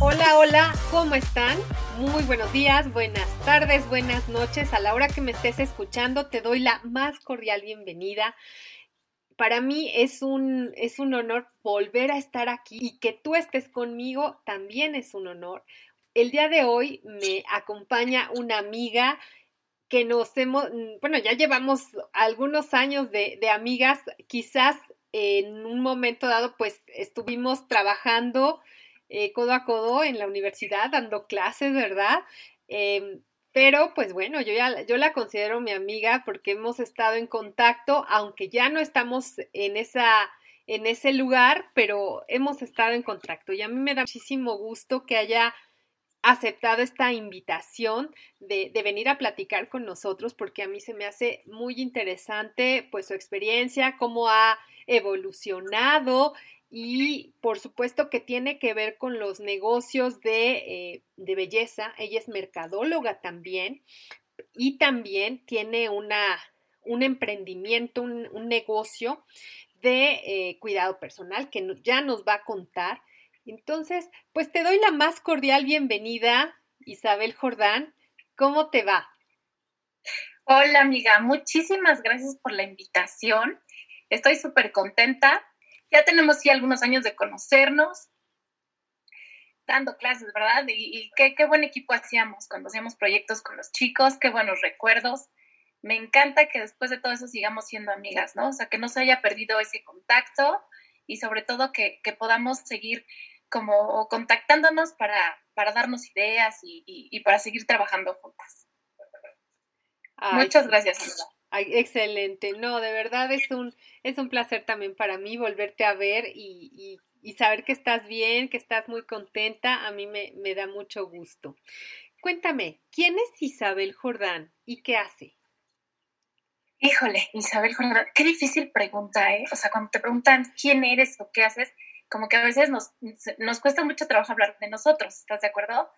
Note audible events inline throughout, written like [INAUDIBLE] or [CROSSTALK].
Hola, hola, ¿cómo están? Muy buenos días, buenas tardes, buenas noches. A la hora que me estés escuchando, te doy la más cordial bienvenida. Para mí es un, es un honor volver a estar aquí y que tú estés conmigo también es un honor. El día de hoy me acompaña una amiga que nos hemos, bueno, ya llevamos algunos años de, de amigas, quizás en un momento dado pues estuvimos trabajando eh, codo a codo en la universidad dando clases, ¿verdad? Em, pero pues bueno, yo ya yo la considero mi amiga porque hemos estado en contacto, aunque ya no estamos en esa en ese lugar, pero hemos estado en contacto y a mí me da muchísimo gusto que haya aceptado esta invitación de, de, venir a platicar con nosotros porque a mí se me hace muy interesante pues su experiencia, cómo ha evolucionado y por supuesto que tiene que ver con los negocios eh, de, belleza. Ella es mercadóloga también y también tiene una, un emprendimiento, un, negocio de eh, cuidado personal que ya nos va a contar. Entonces, pues te doy la más cordial bienvenida, Isabel Jordán. ¿Cómo te va? Hola amiga, muchísimas gracias por la invitación. Estoy súper contenta ya tenemos sí algunos años de conocernos, dando clases, ¿verdad? Y, qué, qué, buen equipo hacíamos cuando hacíamos proyectos con los chicos, qué buenos recuerdos. Me encanta que después de todo eso sigamos siendo amigas, ¿no? O sea, que no se haya perdido ese contacto y sobre todo que, que podamos seguir como contactándonos para, para darnos ideas y, y, para seguir trabajando juntas. Muchas gracias. Ay, excelente. No, de verdad es un, es un placer también para mí volverte a ver y, y, saber que estás bien, que estás muy contenta. A mí me, me da mucho gusto. Cuéntame, ¿quién es Isabel Jordán y qué hace? Híjole, Isabel Jordán, qué difícil pregunta, ¿eh? O sea, cuando te preguntan quién eres o qué haces, como que a veces nos, nos cuesta mucho trabajo hablar de nosotros, ¿estás de acuerdo?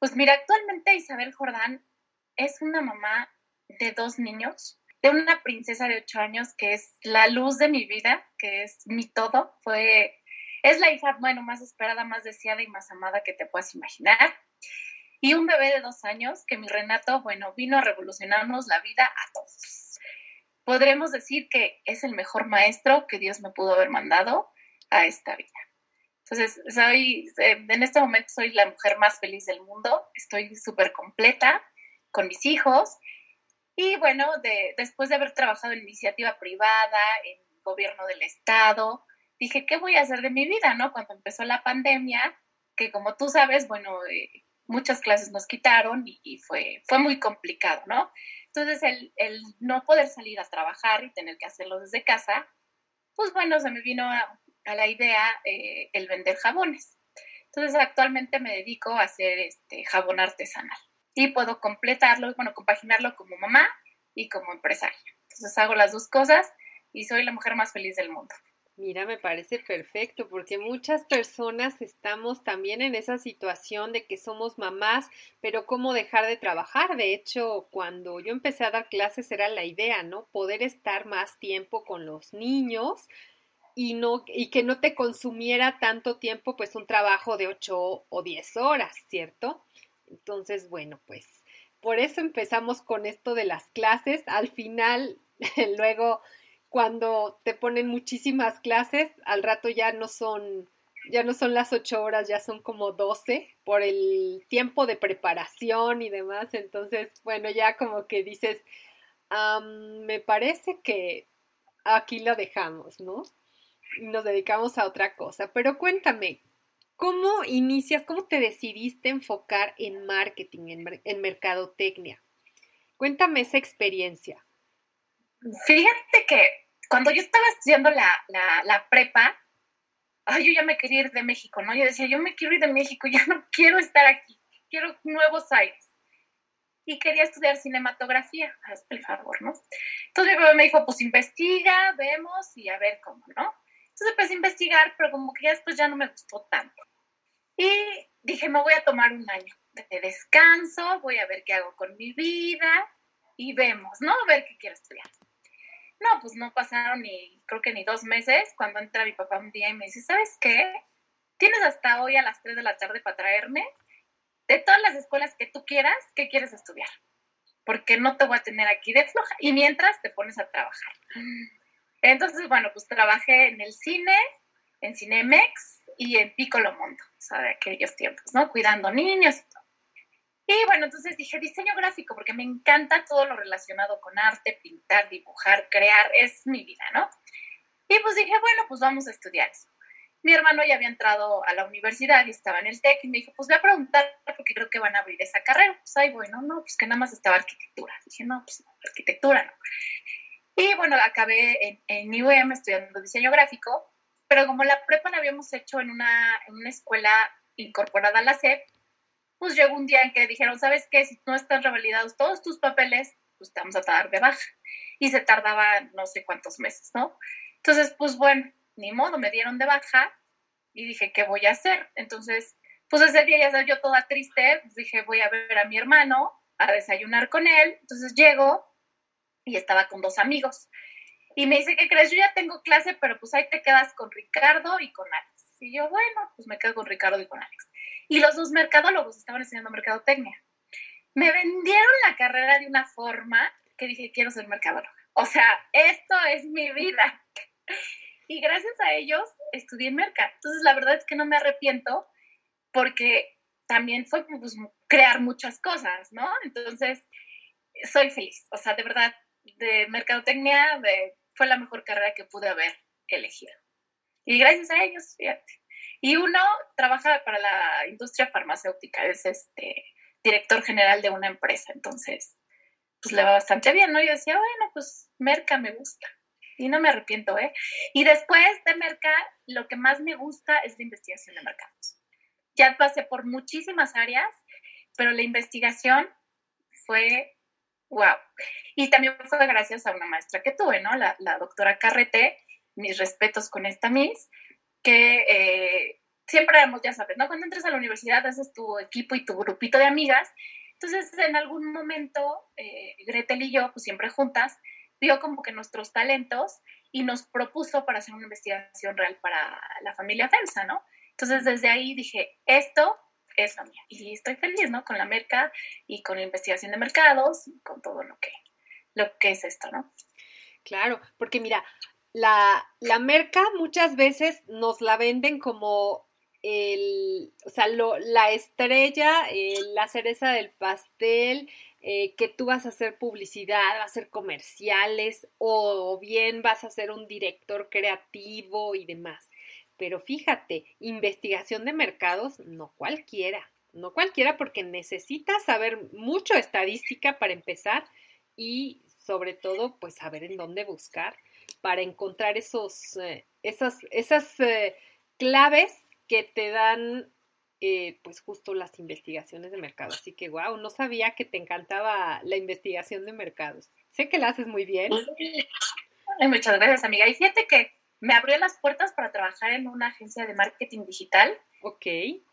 Pues mira, actualmente Isabel Jordán es una mamá de dos niños, de una princesa de ocho años que es la luz de mi vida, que es mi todo. Fue, es la hija, bueno, más esperada, más deseada y más amada que te puedas imaginar. Y un bebé de dos años que mi Renato, bueno, vino a revolucionarnos la vida a todos. Podremos decir que es el mejor maestro que Dios me pudo haber mandado a esta vida. Entonces, soy, en este momento soy la mujer más feliz del mundo, estoy súper completa con mis hijos y bueno, de, después de haber trabajado en iniciativa privada, en gobierno del Estado, dije, ¿qué voy a hacer de mi vida? ¿no? Cuando empezó la pandemia, que como tú sabes, bueno, eh, muchas clases nos quitaron y, fue, fue muy complicado, ¿no? Entonces, el, el, no poder salir a trabajar y tener que hacerlo desde casa, pues bueno, se me vino a, la idea eh, el vender jabones. Entonces, actualmente me dedico a hacer este jabón artesanal y puedo completarlo, bueno, compaginarlo como mamá y como empresaria. Entonces hago las dos cosas y soy la mujer más feliz del mundo. Mira, me parece perfecto porque muchas personas estamos también en esa situación de que somos mamás, pero cómo dejar de trabajar. De hecho, cuando yo empecé a dar clases era la idea, ¿no? Poder estar más tiempo con los niños y no y que no te consumiera tanto tiempo pues un trabajo de 8 o 10 horas, ¿cierto? Entonces, bueno, pues por eso empezamos con esto de las clases. Al final, [LAUGHS] luego, cuando te ponen muchísimas clases, al rato ya no son, ya no son las ocho horas, ya son como doce por el tiempo de preparación y demás. Entonces, bueno, ya como que dices, me parece que aquí lo dejamos, ¿no? Y nos dedicamos a otra cosa. Pero cuéntame, ¿cómo inicias, cómo te decidiste enfocar en marketing, en, mercadotecnia? Cuéntame esa experiencia. Fíjate que cuando yo estaba estudiando la, la prepa, ay, yo ya me quería ir de México, ¿no? Yo decía, yo me quiero ir de México, [LAUGHS] ya no quiero estar aquí, quiero nuevos aires. Y quería estudiar cinematografía, hazme el favor, ¿no? Entonces mi papá me dijo, pues investiga, vemos y a ver cómo, ¿no? Entonces empecé a investigar, pero como que ya después ya no me gustó tanto. Y dije, me voy a tomar un año de descanso, voy a ver qué hago con mi vida y vemos, ¿no? Ver qué quiero estudiar. No, pues no pasaron ni, creo que ni dos meses, cuando entra mi papá un día y me dice, ¿sabes qué? Tienes hasta hoy a las 3 de la tarde para traerme de todas las escuelas que tú quieras, ¿qué quieres estudiar? Porque no te voy a tener aquí de floja. Y mientras te pones a trabajar. Entonces, bueno, pues trabajé en el cine, en Cinemex y en Piccolo Mundo, o sea, de aquellos tiempos, ¿no? Cuidando niños y todo. Y bueno, entonces dije diseño gráfico, porque me encanta todo lo relacionado con arte, pintar, dibujar, crear, es mi vida, ¿no? Y pues dije, bueno, pues vamos a estudiar eso. Mi hermano ya había entrado a la universidad y estaba en el TEC y me dijo, pues voy a preguntar porque creo que van a abrir esa carrera. Pues ahí bueno, no, pues que nada más estaba arquitectura. Dije, no, pues no, arquitectura no. Y bueno, acabé en, en IUM estudiando diseño gráfico, pero como la prepa la habíamos hecho en una, en una escuela incorporada a la SEP, pues llegó un día en que dijeron, ¿sabes qué? Si no están revalidados todos tus papeles, pues te vamos a dar de baja. Y se tardaba no sé cuántos meses, ¿no? Entonces, pues bueno, ni modo, me dieron de baja y dije, ¿qué voy a hacer? Entonces, pues ese día ya estaba yo toda triste, pues dije, voy a ver a mi hermano, a desayunar con él. Entonces llego y estaba con dos amigos. Y me dice, ¿qué crees? Yo ya tengo clase, pero pues ahí te quedas con Ricardo y con Alex. Y yo, bueno, pues me quedo con Ricardo y con Alex y los dos mercadólogos estaban enseñando mercadotecnia. Me vendieron la carrera de una forma que dije, quiero ser mercadóloga. O sea, esto es mi vida. Y gracias a ellos estudié en mercado. Entonces, la verdad es que no me arrepiento porque también fue pues, crear muchas cosas, ¿no? Entonces, soy feliz. O sea, de verdad, de mercadotecnia de, fue la mejor carrera que pude haber elegido. Y gracias a ellos, fíjate. Y uno trabaja para la industria farmacéutica, es este director general de una empresa, entonces pues le va bastante bien, ¿no? Yo decía, bueno, pues Merca me gusta y no me arrepiento, ¿eh? Y después de Merca, lo que más me gusta es la investigación de mercados. Ya pasé por muchísimas áreas, pero la investigación fue wow. Y también fue gracias a una maestra que tuve, ¿no? La, la doctora Carrete, mis respetos con esta Miss, que eh, siempre éramos, ya sabes, ¿no? Cuando entras a la universidad haces tu equipo y tu grupito de amigas. Entonces, en algún momento, eh, Gretel y yo, pues siempre juntas, vio como que nuestros talentos y nos propuso para hacer una investigación real para la familia FEMSA, ¿no? Entonces, desde ahí dije, esto es lo mío. Y estoy feliz, ¿no? Con la merca y con la investigación de mercados y con todo lo que, lo que es esto, ¿no? Claro, porque mira, la, la merca muchas veces nos la venden como el, o sea, lo, la estrella, eh, la cereza del pastel, eh, que tú vas a hacer publicidad, vas a hacer comerciales o bien vas a ser un director creativo y demás. Pero fíjate, investigación de mercados, no cualquiera, no cualquiera porque necesitas saber mucho estadística para empezar y sobre todo pues saber en dónde buscar para encontrar esos, eh, esas, esas eh, claves que te dan eh, pues justo las investigaciones de mercado. Así que, wow, no sabía que te encantaba la investigación de mercados. Sé que la haces muy bien. muchas gracias, amiga. Y fíjate que me abrió las puertas para trabajar en una agencia de marketing digital. Ok.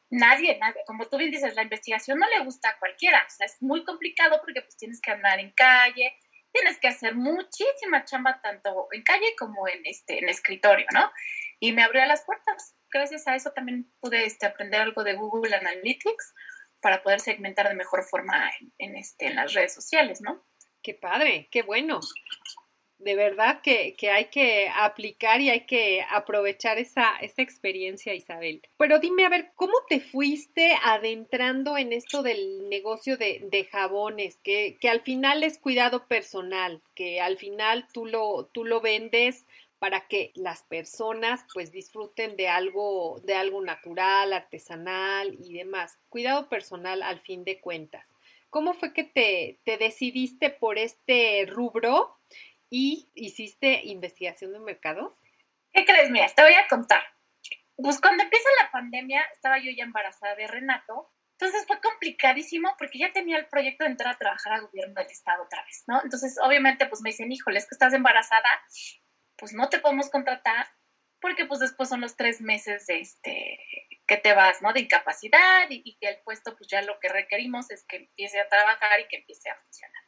Nadie, nadie, como tú bien dices, la investigación no le gusta a cualquiera. O sea, es muy complicado porque pues tienes que andar en calle, tienes que hacer muchísima chamba tanto en calle como en, este, en escritorio, ¿no? Y me abrió las puertas. Gracias a eso también pude este, aprender algo de Google Analytics para poder segmentar de mejor forma en, este, en las redes sociales, ¿no? Qué padre, qué bueno. De verdad que, hay que aplicar y hay que aprovechar esa, esa, experiencia, Isabel. Pero dime, a ver, ¿cómo te fuiste adentrando en esto del negocio de, de jabones? Que, que, al final es cuidado personal, que al final tú lo, tú lo vendes para que las personas pues disfruten de algo, de algo natural, artesanal y demás. Cuidado personal al fin de cuentas. ¿Cómo fue que te, te decidiste por este rubro y hiciste investigación de mercados? ¿Qué crees? Mira, te voy a contar. Pues cuando empieza la pandemia, estaba yo ya embarazada de Renato. Entonces fue complicadísimo porque ya tenía el proyecto de entrar a trabajar al gobierno del estado otra vez, ¿no? Entonces, obviamente, pues me dicen, híjole, es que estás embarazada, pues no te podemos contratar porque pues después son los tres meses de este que te vas, ¿no? De incapacidad y, que el puesto pues ya lo que requerimos es que empiece a trabajar y que empiece a funcionar.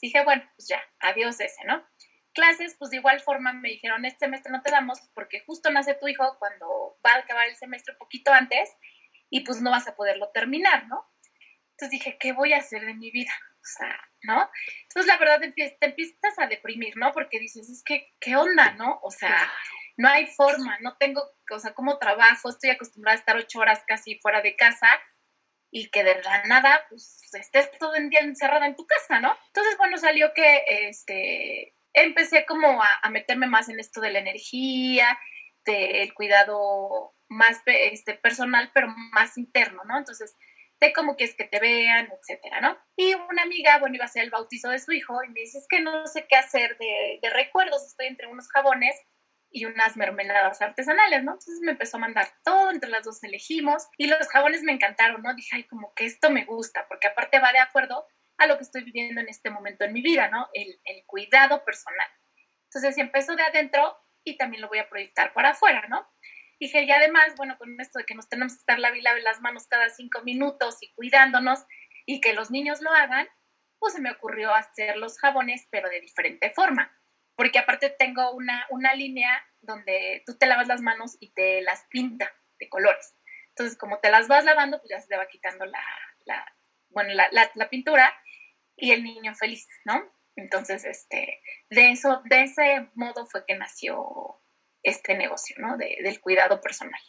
Dije, bueno, pues ya, adiós ese, ¿no? Clases, pues de igual forma me dijeron, este semestre no te damos porque justo nace tu hijo cuando va a acabar el semestre un poquito antes y pues no vas a poderlo terminar, ¿no? Entonces dije, ¿qué voy a hacer de mi vida? O sea, ¿no? Entonces la verdad te empiezas a deprimir, ¿no? Porque dices, es que, ¿qué onda, no? O sea, no hay forma, no tengo, o sea, ¿cómo trabajo? Estoy acostumbrada a estar ocho horas casi fuera de casa y que de la nada pues estés todo el día encerrada en tu casa, ¿no? Entonces, bueno, salió que este, empecé como a, meterme más en esto de la energía, del cuidado más este, personal, pero más interno, ¿no? Entonces, de cómo quieres que te vean, etcétera, ¿no? Y una amiga, bueno, iba a ser el bautizo de su hijo y me dice, es que no sé qué hacer de, de recuerdos, estoy entre unos jabones y unas mermeladas artesanales, ¿no? Entonces me empezó a mandar todo, entre las dos elegimos y los jabones me encantaron, ¿no? Dije, ay, como que esto me gusta, porque aparte va de acuerdo a lo que estoy viviendo en este momento en mi vida, ¿no? El, cuidado personal. Entonces empezó de adentro y también lo voy a proyectar para afuera, ¿no? Dije, y además, bueno, con esto de que nos tenemos que estar la vila de las manos cada cinco minutos y cuidándonos y que los niños lo hagan, pues se me ocurrió hacer los jabones, pero de diferente forma porque aparte tengo una, una línea donde tú te lavas las manos y te las pinta de colores. Entonces, como te las vas lavando, pues ya se te va quitando la, la bueno, la, la, pintura y el niño feliz, ¿no? Entonces, este, de eso, de ese modo fue que nació este negocio, ¿no? De, del cuidado personal.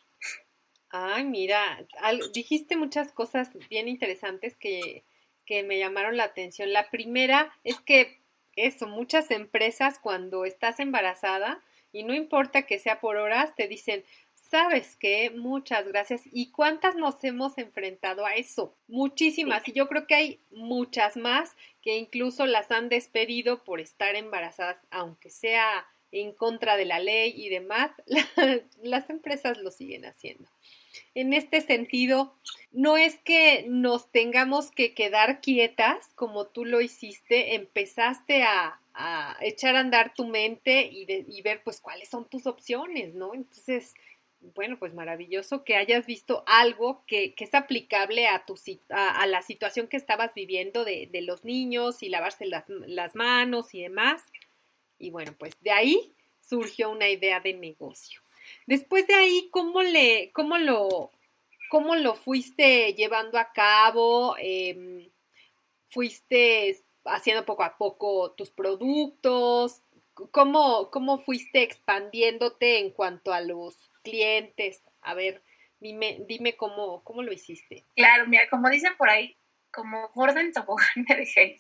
Ay, mira, dijiste muchas cosas bien interesantes que, que me llamaron la atención. La primera es que eso, muchas empresas cuando estás embarazada y no importa que sea por horas, te dicen, ¿sabes qué? Muchas gracias. ¿Y cuántas nos hemos enfrentado a eso? Muchísimas. Y yo creo que hay muchas más que incluso las han despedido por estar embarazadas, aunque sea en contra de la ley y demás, [LAUGHS] las empresas lo siguen haciendo. En este sentido, no es que nos tengamos que quedar quietas como tú lo hiciste, empezaste a, echar a andar tu mente y, ver pues cuáles son tus opciones, ¿no? Entonces, bueno, pues maravilloso que hayas visto algo que, es aplicable a, tu, a, la situación que estabas viviendo de, los niños y lavarse las, las, manos y demás. Y bueno, pues de ahí surgió una idea de negocio. Después de ahí, ¿cómo, le, cómo, lo, cómo lo fuiste llevando a cabo? Em, ¿Fuiste haciendo poco a poco tus productos? ¿Cómo, ¿Cómo fuiste expandiéndote en cuanto a los clientes? A ver, dime, dime cómo, cómo lo hiciste. Claro, mira, como dicen por ahí, como gorda en tobogán [LAUGHS] me dije,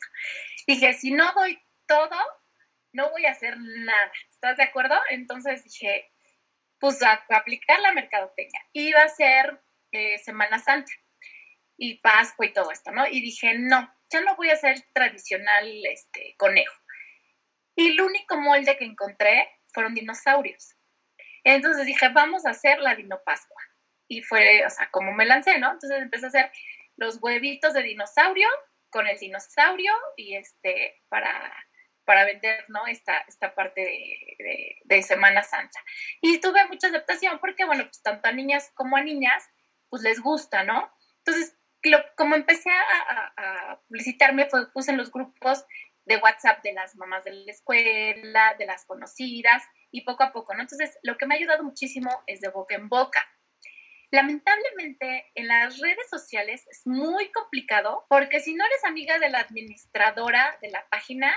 dije, si no doy todo, no voy a hacer nada. ¿Estás de acuerdo? Entonces dije, pues a, aplicar la mercadotecnia. Iba a ser eh, Semana Santa y Pascua y todo esto, ¿no? Y dije, no, ya no voy a ser tradicional este, conejo. Y el único molde que encontré fueron dinosaurios. Entonces dije, vamos a hacer la Dino Pascua. Y fue, o sea, como me lancé, ¿no? Entonces empecé a hacer los huevitos de dinosaurio con el dinosaurio y este, para para vender, ¿no? Esta, esta parte de, Semana Santa. Y tuve mucha aceptación porque, bueno, pues tanto a niñas como a niñas, pues les gusta, ¿no? Entonces, como empecé a, publicitarme, fue, puse en los grupos de WhatsApp de las mamás de la escuela, de las conocidas, y poco a poco, ¿no? Entonces, lo que me ha ayudado muchísimo es de boca en boca. Lamentablemente, en las redes sociales es muy complicado porque si no eres amiga de la administradora de la página,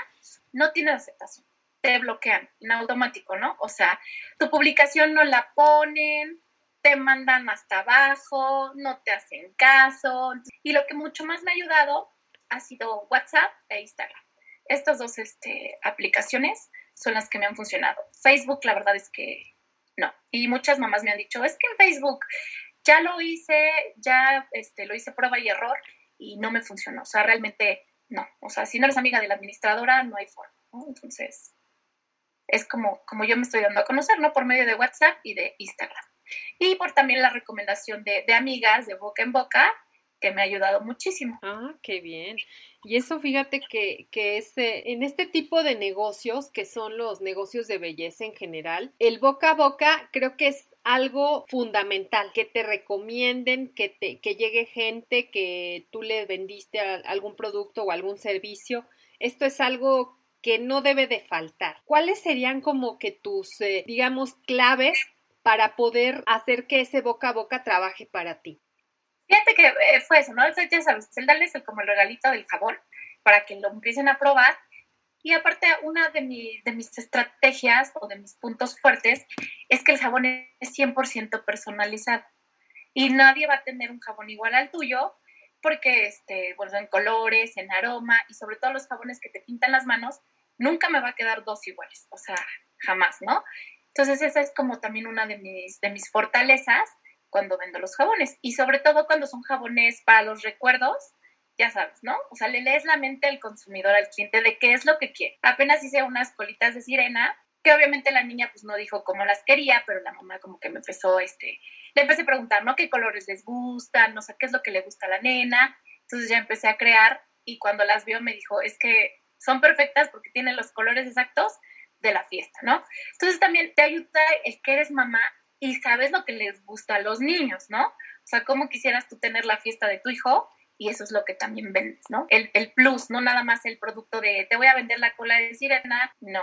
no tienes aceptación. te bloquean en automático, ¿no? O sea, tu publicación no la ponen, te mandan hasta abajo, no te hacen caso. Y lo que mucho más me ha ayudado ha sido WhatsApp e Instagram. Estas dos este, aplicaciones son las que me han funcionado. Facebook, la verdad es que no. Y muchas mamás me han dicho, es que en Facebook ya lo hice, ya este, lo hice prueba y error y no me funcionó. O sea, realmente no. O sea, si no eres amiga de la administradora, no hay forma. Entonces, es como, como yo me estoy dando a conocer, ¿no? Por medio de WhatsApp y de Instagram. Y por también la recomendación de, de amigas de boca en boca, que me ha ayudado muchísimo. Ah, qué bien. Y eso fíjate que, que es, en este tipo de negocios, que son los negocios de belleza en general, el boca a boca creo que es algo fundamental, que te recomienden, que, te, que llegue gente, que tú le vendiste algún producto o algún servicio. Esto es algo que no debe de faltar. ¿Cuáles serían como que tus, eh, digamos, claves para poder hacer que ese boca a boca trabaje para ti? Fíjate que eh, fue eso, ¿no? ya sabes, el darles como el regalito del jabón para que lo empiecen a probar. Y aparte, una de, de mis estrategias o de mis puntos fuertes es que el jabón es 100% personalizado. Y nadie va a tener un jabón igual al tuyo porque, este, bueno, en colores, en aroma y sobre todo los jabones que te pintan las manos, nunca me va a quedar dos iguales, o sea, jamás, ¿no? Entonces esa es como también una de mis, de mis fortalezas cuando vendo los jabones y sobre todo cuando son jabones para los recuerdos, ya sabes, ¿no? O sea, le lees la mente al consumidor, al cliente de qué es lo que quiere. Apenas hice unas colitas de sirena que obviamente la niña pues no dijo cómo las quería, pero la mamá como que me empezó, este, le empecé a preguntar, ¿no? ¿Qué colores les gustan? No sé, ¿qué es lo que le gusta a la nena? Entonces ya empecé a crear y cuando las vio me dijo, es que son perfectas porque tienen los colores exactos de la fiesta, ¿no? Entonces también te ayuda el que eres mamá y sabes lo que les gusta a los niños, ¿no? O sea, ¿cómo quisieras tú tener la fiesta de tu hijo? Y eso es lo que también vendes, ¿no? El, el plus, no nada más el producto de te voy a vender la cola de sirena, no.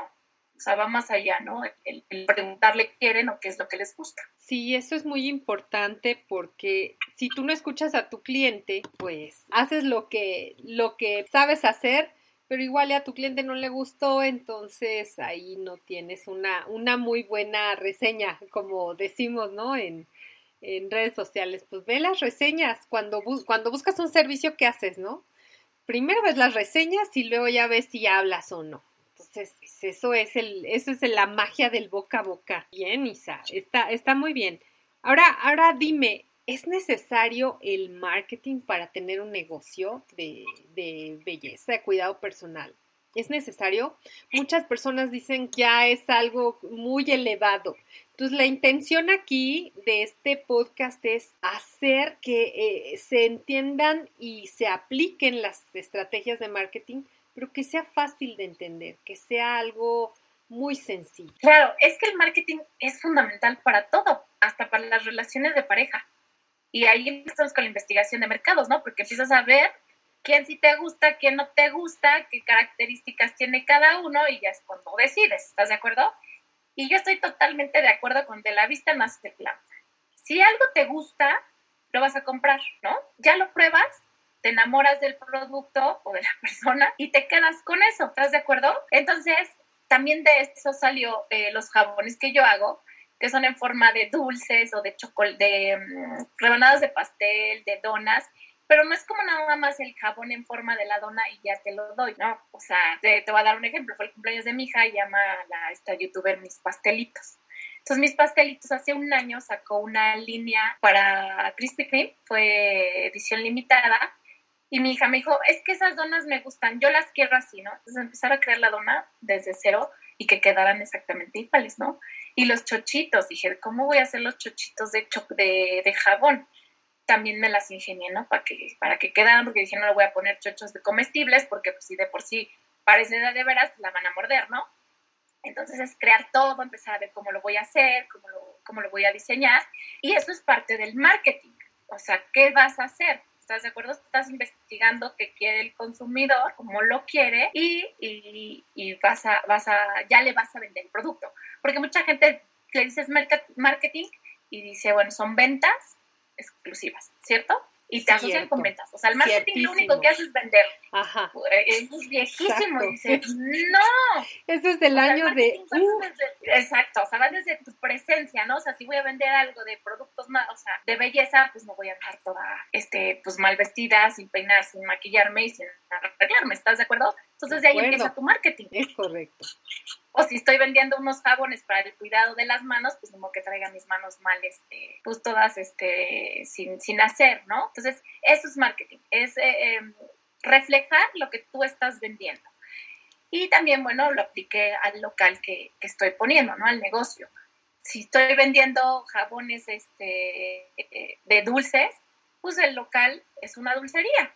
O sea, va más allá, ¿no? El, preguntarle qué quieren o qué es lo que les gusta. Sí, eso es muy importante porque si tú no escuchas a tu cliente, pues haces lo que, lo que sabes hacer, pero igual a tu cliente no le gustó, entonces ahí no tienes una, una muy buena reseña, como decimos, ¿no? En, en redes sociales. Pues ve las reseñas. Cuando, cuando buscas un servicio, ¿qué haces, no? Primero ves las reseñas y luego ya ves si hablas o no. Entonces, pues, eso es el, eso es la magia del boca a boca. Bien, Isa, está, está muy bien. Ahora, ahora dime, ¿Es necesario el marketing para tener un negocio de, belleza, de cuidado personal? ¿Es necesario? Muchas personas dicen que ya es algo muy elevado. Entonces, la intención aquí de este podcast es hacer que eh, se entiendan y se apliquen las estrategias de marketing, pero que sea fácil de entender, que sea algo muy sencillo. Claro, es que el marketing es fundamental para todo, hasta para las relaciones de pareja. Y ahí empezamos con la investigación de mercados, ¿no? Porque empiezas a ver quién sí te gusta, quién no te gusta, qué características tiene cada uno y ya es cuando decides, ¿estás de acuerdo? Y yo estoy totalmente de acuerdo con de la vista más que planta. Si algo te gusta, lo vas a comprar, ¿no? Ya lo pruebas, te enamoras del producto o de la [LAUGHS] persona y te quedas con eso, ¿estás de acuerdo? Entonces, también de eso salió eh, los jabones que yo hago, que son en forma de dulces o de de mm, rebanadas de pastel, de donas, pero no es como nada más el jabón en forma de la dona y ya te lo doy, ¿no? O sea, te, te voy a dar un ejemplo, fue el cumpleaños de mi hija y llama a la, esta youtuber Mis Pastelitos. Entonces, Mis Pastelitos hace un año sacó una línea para Krispy Kreme, fue edición limitada, y mi hija me dijo, es que esas donas me gustan, yo las quiero así, ¿no? Entonces empezar a crear la dona desde cero y que quedaran exactamente iguales, ¿no? Y los chochitos, dije, ¿cómo voy a hacer los chochitos de, de, de jabón? También me las ingenié, ¿no? Para que, para que quedaran, porque dije, no le voy a poner chochos de comestibles, porque pues si de por sí parece de veras, la van a morder, ¿no? Entonces es crear todo, empezar a ver cómo lo voy a hacer, cómo lo, cómo lo voy a diseñar. Y eso es parte del marketing. O sea, ¿qué vas a hacer? ¿Estás de acuerdo? Estás investigando qué quiere el consumidor, cómo lo quiere y, y, vas, a, vas a, ya le vas a vender el producto. Porque mucha gente le dices marketing y dice, bueno, son ventas exclusivas, ¿cierto? Y te asocian con ventas. O sea, el marketing lo único que hace es vender. Ajá. Eh, es viejísimo. Dices, [LAUGHS] no. Eso es del año de. exacto. O sea, va desde tu presencia, ¿no? O sea, si voy a vender algo de productos, o sea, de belleza, pues no voy a estar toda, este, pues mal vestida, sin peinar, sin maquillarme y sin arreglarme. ¿Estás de acuerdo? Entonces de ahí empieza tu marketing. Es correcto. O si estoy vendiendo unos jabones para el cuidado de las manos, pues como que traiga mis manos mal, este, pues todas este, sin, sin hacer, ¿no? Entonces, eso es marketing, es eh, em, reflejar lo que tú estás vendiendo. Y también, bueno, lo apliqué al local que, que estoy poniendo, ¿no? Al negocio. Si estoy vendiendo jabones este, eh, de dulces, pues el local es una dulcería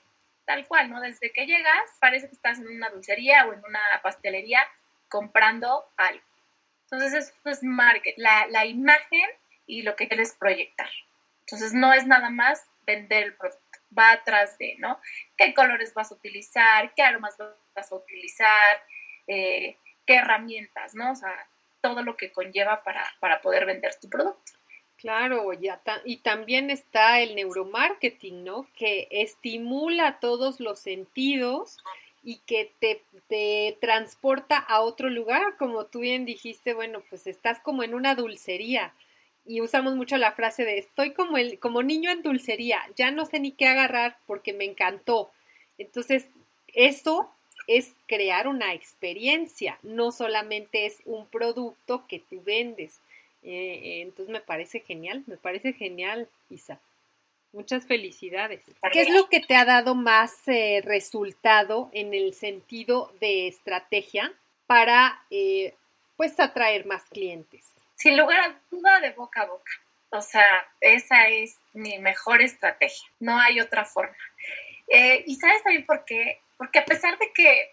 tal cual, ¿no? Desde que llegas, parece que estás en una dulcería o en una pastelería comprando algo. Entonces, eso es market, la, la imagen y lo que quieres proyectar. Entonces, no es nada más vender el producto, va atrás de, ¿no? ¿Qué colores vas a utilizar? ¿Qué aromas vas a utilizar? Eh, ¿Qué herramientas, ¿no? O sea, todo lo que conlleva para, para poder vender tu producto. Claro, ya y también está el neuromarketing, ¿no? Que estimula todos los sentidos y que te, te, transporta a otro lugar, como tú bien dijiste, bueno, pues estás como en una dulcería y usamos mucho la frase de estoy como el como niño en dulcería, ya no sé ni qué agarrar porque me encantó. Entonces, eso es crear una experiencia, no solamente es un producto que tú vendes. Eh, entonces me parece genial, me parece genial, Isa. Muchas felicidades. ¿Qué es lo que te ha dado más eh, resultado en el sentido de estrategia para eh, pues atraer más clientes? Sin lugar a duda de boca a boca. O sea, esa es mi mejor estrategia. No hay otra forma. y sabes también por qué? Porque a pesar de que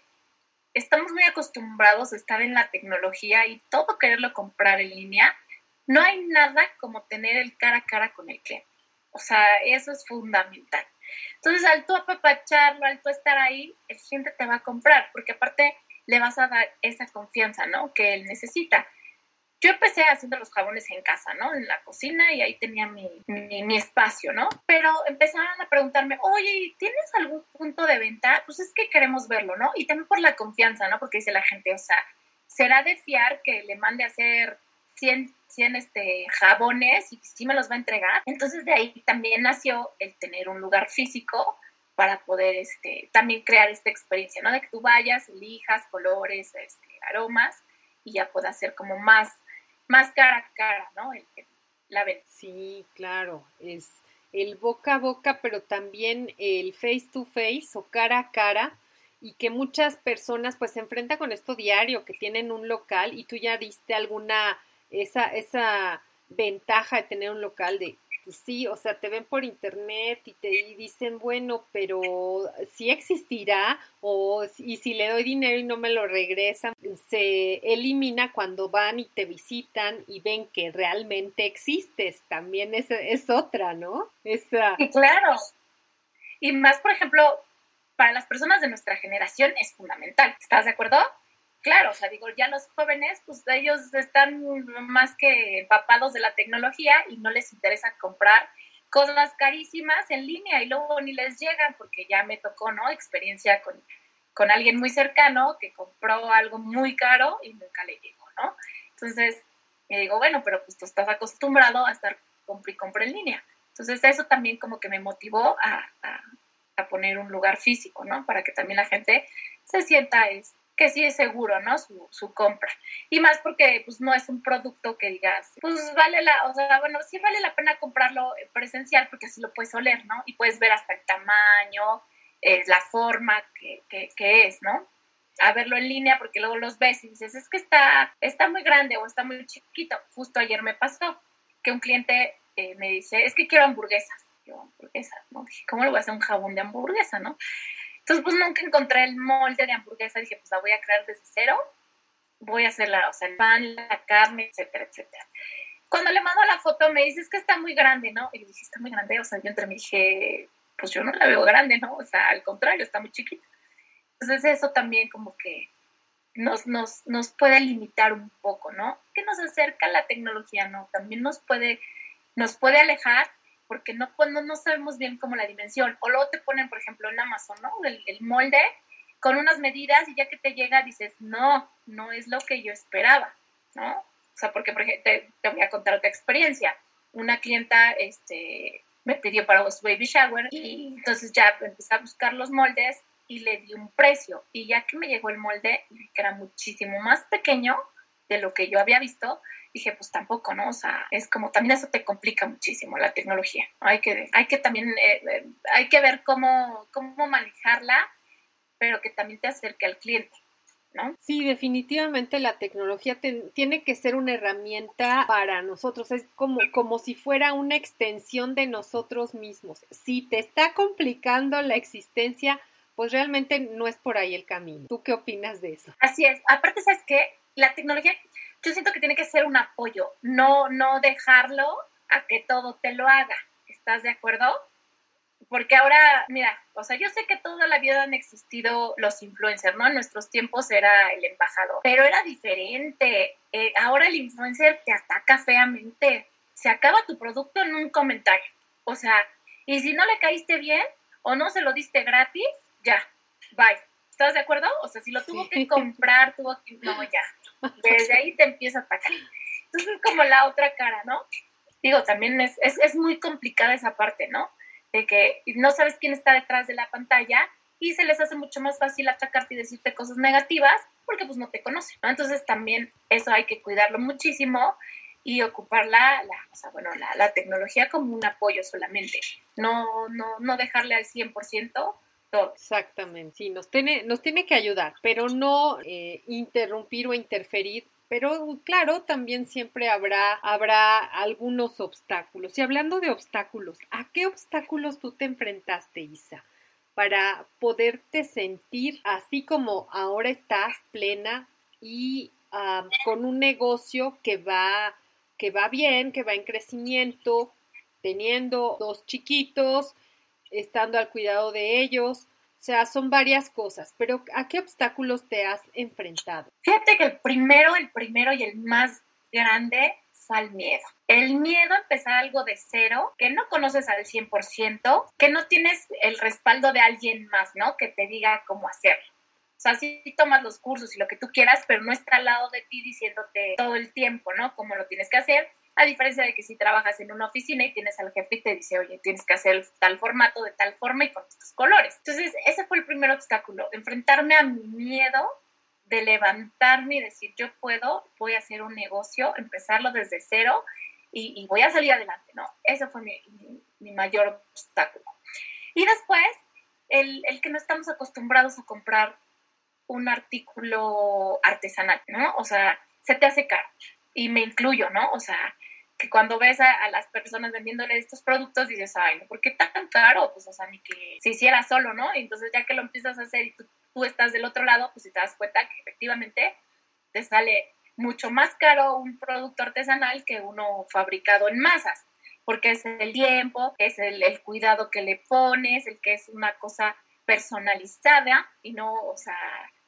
estamos muy acostumbrados a estar en la tecnología y todo quererlo comprar en línea, no hay nada como tener el cara a cara con el cliente. O sea, eso es fundamental. Entonces, al tú apapacharlo, al tú estar ahí, el cliente te va a comprar, porque aparte le vas a dar esa confianza, ¿no? Que él necesita. Yo empecé haciendo los jabones en casa, ¿no? En la cocina y ahí tenía mi, mi, espacio, ¿no? Pero empezaron a preguntarme, oye, ¿tienes algún punto de venta? Pues es que queremos verlo, ¿no? Y también por la confianza, ¿no? Porque dice la gente, o sea, será de fiar que le mande a hacer 100, 100 este, jabones y sí me los va a entregar. Entonces de ahí también nació el tener un lugar físico para poder este, también crear esta experiencia, ¿no? De que tú vayas, elijas colores, este, aromas y ya pueda ser como más, más cara a cara, ¿no? la venta. Sí, claro, es el boca a boca, pero también el face to face o cara a cara y que muchas personas pues se enfrentan con esto diario, que tienen un local y tú ya diste alguna esa, esa ventaja de tener un local de, pues sí, o sea, te ven por internet y te dicen, bueno, pero sí existirá, o y si le doy dinero y no me lo regresan, se elimina cuando van y te visitan y ven que realmente existes, también es, es otra, ¿no? Esa... Sí, claro. Y más, por ejemplo, para las personas de nuestra generación es fundamental. ¿Estás de acuerdo? Claro, o sea, digo, ya los jóvenes, pues ellos están más que empapados de la tecnología y no les interesa comprar cosas carísimas en línea y luego ni les llegan porque ya me tocó, ¿no? Experiencia con, con alguien muy cercano que compró algo muy caro y nunca le llegó, ¿no? Entonces, me digo, bueno, pero pues tú estás acostumbrado a estar compra y compra en línea. Entonces, eso también como que me motivó a, a, a poner un lugar físico, ¿no? Para que también la gente se sienta, este, que sí es seguro, ¿no? Su, compra. Y más porque pues no es un producto que digas, pues vale la, o sea, bueno, sí vale la pena comprarlo presencial porque así lo puedes oler, ¿no? Y puedes ver hasta el tamaño, eh, la forma que, que, es, ¿no? A verlo en línea porque luego los ves y dices, es que está, está muy grande o está muy chiquito. Justo ayer me pasó que un cliente eh, me dice, es que quiero hamburguesas. Yo, hamburguesas, ¿no? Dije, ¿cómo le voy a hacer un jabón de hamburguesa, no? Entonces, pues nunca encontré el molde de hamburguesa. Dije, pues la voy a crear desde cero. Voy a hacer la, o sea, el pan, la carne, etcétera, etcétera. Cuando le mando la foto, me dice, es que está muy grande, ¿no? Y le dije, está muy grande. O sea, yo entre me dije, pues yo no la veo grande, ¿no? O sea, al contrario, está muy chiquita. Entonces, eso también como que nos, nos, nos puede limitar un poco, ¿no? Que nos acerca la tecnología, ¿no? También nos puede, nos puede alejar porque no, pues, no, no sabemos bien cómo la dimensión. O luego te ponen, por ejemplo, en Amazon, ¿no? El, el molde con unas medidas y ya que te llega dices, no, no es lo que yo esperaba, ¿no? O sea, porque, por ejemplo, te, voy a contar otra experiencia. Una clienta, este, me pidió para su baby shower y entonces ya empecé a buscar los moldes y le di un precio. Y ya que me llegó el molde, que era muchísimo más pequeño de lo que yo había visto, dije, pues tampoco, ¿no? O sea, es como también eso te complica muchísimo la tecnología. Hay que, hay que también, eh, eh, hay que ver cómo, cómo manejarla, pero que también te acerque al cliente. ¿No? Sí, definitivamente la tecnología tiene que ser una herramienta para nosotros, es como, como si fuera una extensión de nosotros mismos. Si te está complicando la existencia, pues realmente no es por ahí el camino. ¿Tú qué opinas de eso? Así es. Aparte, ¿sabes qué? La tecnología, yo siento que tiene que ser un apoyo, no, no dejarlo a que todo te lo haga. ¿Estás de acuerdo? Porque ahora, mira, o sea, yo sé que toda la vida han existido los influencers, ¿no? En nuestros tiempos era el embajador, pero era diferente. Eh, ahora el influencer te ataca feamente. Se acaba tu producto en un comentario. O sea, y si no le caíste bien o no se lo diste gratis, ya, bye. ¿Estás de acuerdo? O sea, si lo tuvo que comprar, tuvo que... No, ya. Desde ahí te empieza a atacar. Entonces es como la otra cara, ¿no? Digo, también es, es, es muy complicada esa parte, ¿no? De que no sabes quién está detrás de la pantalla y se les hace mucho más fácil atacarte y decirte cosas negativas porque pues no te conocen, ¿no? Entonces también eso hay que cuidarlo muchísimo y ocupar la, la, o sea, bueno, la, la, tecnología como un apoyo solamente, no, no, no dejarle al 100% Exactamente, sí, nos tiene, nos tiene que ayudar, pero no eh, interrumpir o interferir. Pero claro, también siempre habrá, habrá algunos obstáculos. Y hablando de obstáculos, ¿a qué obstáculos tú te enfrentaste, Isa? Para poderte sentir así como ahora estás plena y con un negocio que va, que va bien, que va en crecimiento, teniendo dos chiquitos, estando al cuidado de ellos. O sea, son varias cosas, pero ¿a qué obstáculos te has enfrentado? Fíjate que el primero, el primero y el más grande el miedo. El miedo a empezar algo de cero, que no conoces al 100%, que no tienes el respaldo de alguien más, ¿no? Que te diga cómo hacerlo. O sea, sí tomas los cursos y lo que tú quieras, pero no está al lado de ti diciéndote todo el tiempo, ¿no? Cómo lo tienes que hacer a diferencia de que si trabajas en una oficina y tienes al jefe y te dice, oye, tienes que hacer tal formato, de tal forma y con estos colores. Entonces, ese fue el primer obstáculo, enfrentarme a mi miedo de levantarme y decir, yo puedo, voy a hacer un negocio, empezarlo desde cero y, voy a salir adelante, ¿no? Ese fue mi, mi, mayor obstáculo. Y después, el, el que no estamos acostumbrados a comprar un artículo artesanal, ¿no? O sea, se te hace caro. Y me incluyo, ¿no? O sea, que cuando ves a, las personas vendiéndole estos productos dices, ay, ¿por qué tan caro? Pues, o sea, ni que se hiciera solo, ¿no? Y entonces ya que lo empiezas a hacer y tú, tú estás del otro lado, pues si te das cuenta que efectivamente te sale mucho más caro un producto artesanal que uno fabricado en masas, porque es el tiempo, es el, el, cuidado que le pones, el que es una cosa personalizada y no, o sea,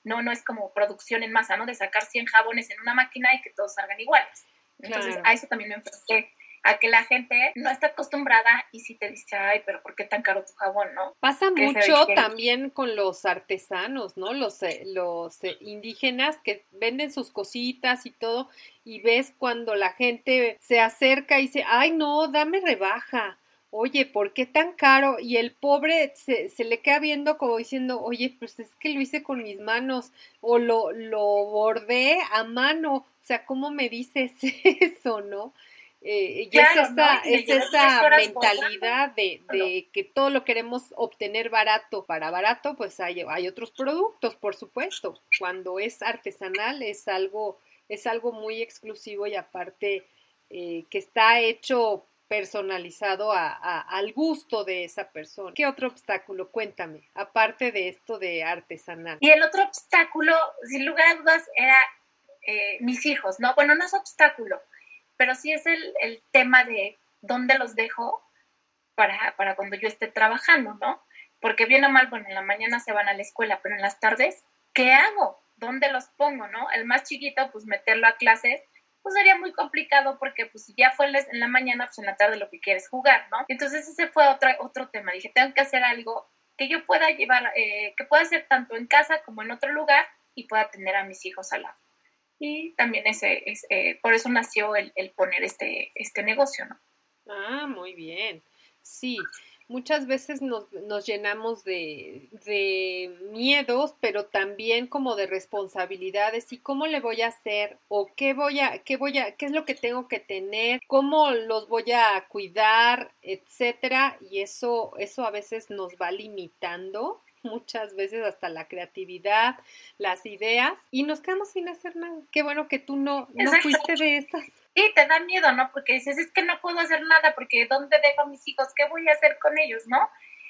no, no es como producción en masa, ¿no? De sacar 100 jabones en una máquina y que todos salgan iguales. Entonces, a eso también me enfrenté a que la gente no está acostumbrada y si te dice, ay, pero ¿por qué tan caro tu jabón, no? Pasa mucho también con los artesanos, ¿no? Los, eh, los eh, indígenas que venden sus cositas y todo, y ves cuando la gente se acerca y dice, ay, no, dame rebaja. Oye, ¿por qué tan caro? Y el pobre se, se le queda viendo como diciendo, oye, pues es que lo hice con mis manos o lo, lo bordé a mano o sea, ¿cómo me dices [LAUGHS] eso, no? Eh, y es esa, es esa mentalidad de, de, que todo lo queremos obtener barato. Para barato, pues hay, hay otros productos, por supuesto. Cuando es artesanal es algo, es algo muy exclusivo y aparte eh, que está hecho personalizado a, al gusto de esa persona. ¿Qué otro obstáculo? Cuéntame, aparte de esto de artesanal. Y el otro obstáculo, sin lugar a dudas, era eh, mis hijos, ¿no? Bueno, no es obstáculo, pero sí es el, el tema de dónde los dejo para, para, cuando yo esté trabajando, ¿no? Porque bien o mal, bueno, en la mañana se van a la escuela, pero en las tardes, ¿qué hago? ¿Dónde los pongo, no? El más chiquito, pues meterlo a clases, pues sería muy complicado porque pues si ya fue en la mañana, pues en la tarde lo que quieres jugar, ¿no? Entonces ese fue otro, otro tema. Dije, tengo que hacer algo que yo pueda llevar, eh, que pueda hacer tanto en casa como en otro lugar y pueda tener a mis hijos al lado. Y también ese, es, eh, por eso nació el, el poner este, este negocio, ¿no? Ah, muy bien. Sí, muchas veces nos, llenamos de, miedos, pero también como de responsabilidades y cómo le voy a hacer o qué voy a, qué voy a, qué es lo que tengo que tener, cómo los voy a cuidar, etcétera, y eso, eso a veces nos va limitando [LAUGHS] muchas veces hasta la creatividad, las ideas y nos quedamos sin hacer nada. Qué bueno que tú no, no fuiste de esas. Sí, te da miedo, ¿no? Porque dices, es que no puedo hacer nada porque ¿dónde dejo a mis hijos? ¿Qué voy a hacer con ellos, no?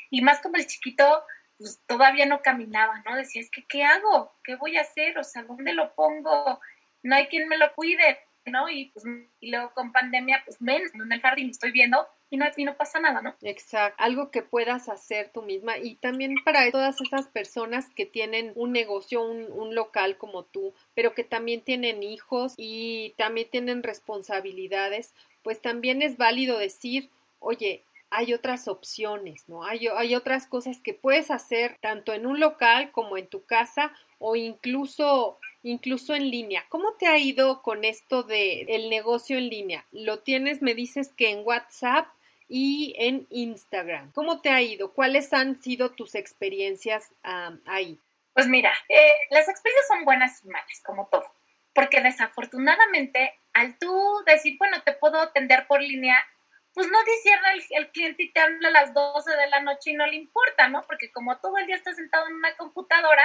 Y más como el chiquito, pues todavía no caminaba, ¿no? Decía, es que ¿qué hago? ¿Qué voy a hacer? O sea, ¿dónde lo pongo? No hay quien me lo cuide, ¿no? Y pues y luego con pandemia, pues menos, en el jardín estoy viendo y no, no pasa nada, ¿no? Exacto, algo que puedas hacer tú misma y también para todas esas personas que tienen un negocio, un, un local como tú, pero que también tienen hijos y también tienen responsabilidades, pues también es válido decir, oye, hay otras opciones, ¿no? Hay, hay, otras cosas que puedes hacer tanto en un local como en tu casa o incluso incluso en línea. ¿Cómo te ha ido con esto de el negocio en línea? ¿Lo tienes, me dices que en WhatsApp y en Instagram. ¿Cómo te ha ido? ¿Cuáles han sido tus experiencias ahí? Pues mira, eh, las experiencias son buenas y malas, como todo, porque desafortunadamente al tú decir, bueno, te puedo atender por línea, pues no te cierra el, cliente y te habla a las 12 de la noche y no le importa, ¿no? Porque como todo el día estás sentado en una computadora,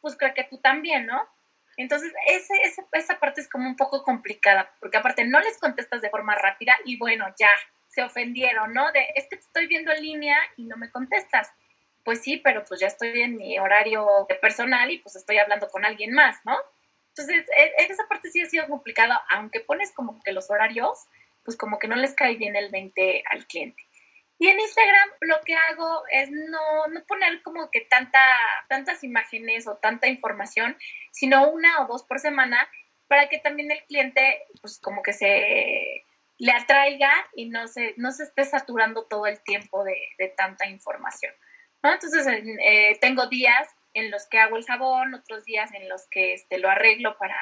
pues creo que tú también, ¿no? Entonces, ese, esa parte es como un poco complicada, porque aparte no les contestas de forma rápida y bueno, ya, se ofendieron, ¿no? De, es que te estoy viendo en línea y no me contestas. Pues sí, pero pues ya estoy en mi horario personal y pues estoy hablando con alguien más, ¿no? Entonces, e, esa parte sí ha sido complicada, aunque pones como que los horarios, pues como que no les cae bien el 20 al cliente. Y en Instagram lo que hago es no, no poner como que tanta, tantas imágenes o tanta información, sino una o dos por semana para que también el cliente pues como que se le atraiga y no se, no se esté saturando todo el tiempo de, tanta información. ¿no? Entonces, eh, tengo días en los que hago el jabón, otros días en los que este, lo arreglo para,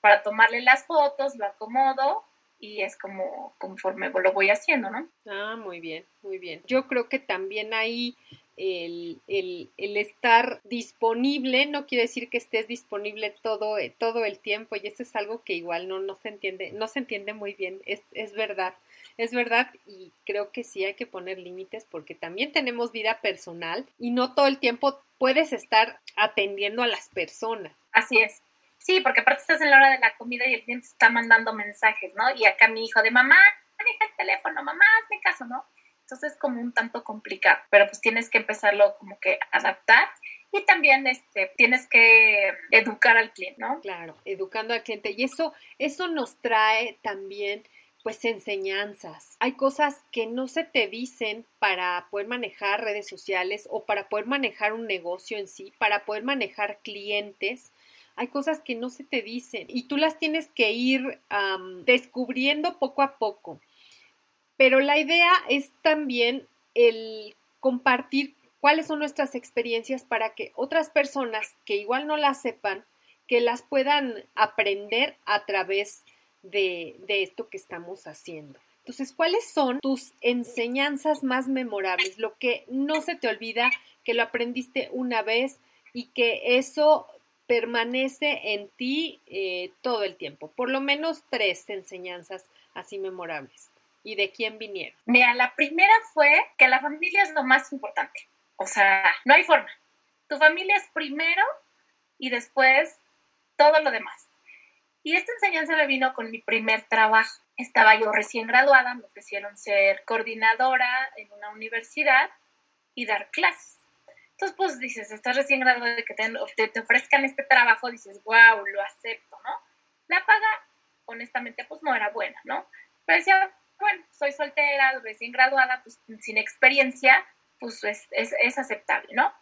para tomarle las fotos, lo acomodo y es como conforme lo voy haciendo, ¿no? Ah, muy bien, muy bien. Yo creo que también ahí el, el, estar disponible no quiere decir que estés disponible todo, eh, todo el tiempo y eso es algo que igual no, no se entiende, no se entiende muy bien, es, es verdad, es verdad y creo que sí hay que poner límites porque también tenemos vida personal y no todo el tiempo puedes estar atendiendo a las personas. Así es. Sí, porque aparte estás en la hora de la comida y el cliente está mandando mensajes, ¿no? Y acá mi hijo de mamá, maneja el teléfono, mamá, hazme caso, ¿no? Entonces es como un tanto complicado, pero pues tienes que empezarlo como que adaptar y también este, tienes que educar al cliente, ¿no? Claro, educando al cliente. Y eso, eso nos trae también pues enseñanzas. Hay cosas que no se te dicen para poder manejar redes sociales o para poder manejar un negocio en sí, para poder manejar clientes. Hay cosas que no se te dicen y tú las tienes que ir descubriendo poco a poco. Pero la idea es también el compartir cuáles son nuestras experiencias para que otras personas que igual no las sepan, que las puedan aprender a través de, de esto que estamos haciendo. Entonces, ¿cuáles son tus enseñanzas más memorables? Lo que no se te olvida, que lo aprendiste una vez y que eso permanece en ti eh, todo el tiempo. Por lo menos tres enseñanzas así memorables y de quién vinieron? Mira, la primera fue que la familia es lo más importante. O sea, no hay forma. Tu familia es primero y después todo lo demás. Y esta enseñanza me vino con mi primer trabajo. Estaba yo recién graduada, me ofrecieron ser coordinadora en una universidad y dar clases. Entonces, pues dices, estás recién graduada, de que te, te, ofrezcan este trabajo, dices, wow, lo acepto, ¿no? La paga, honestamente, pues no era buena, ¿no? Pero decía, bueno, soy soltera, recién graduada, pues sin experiencia, pues es, aceptable, ¿no?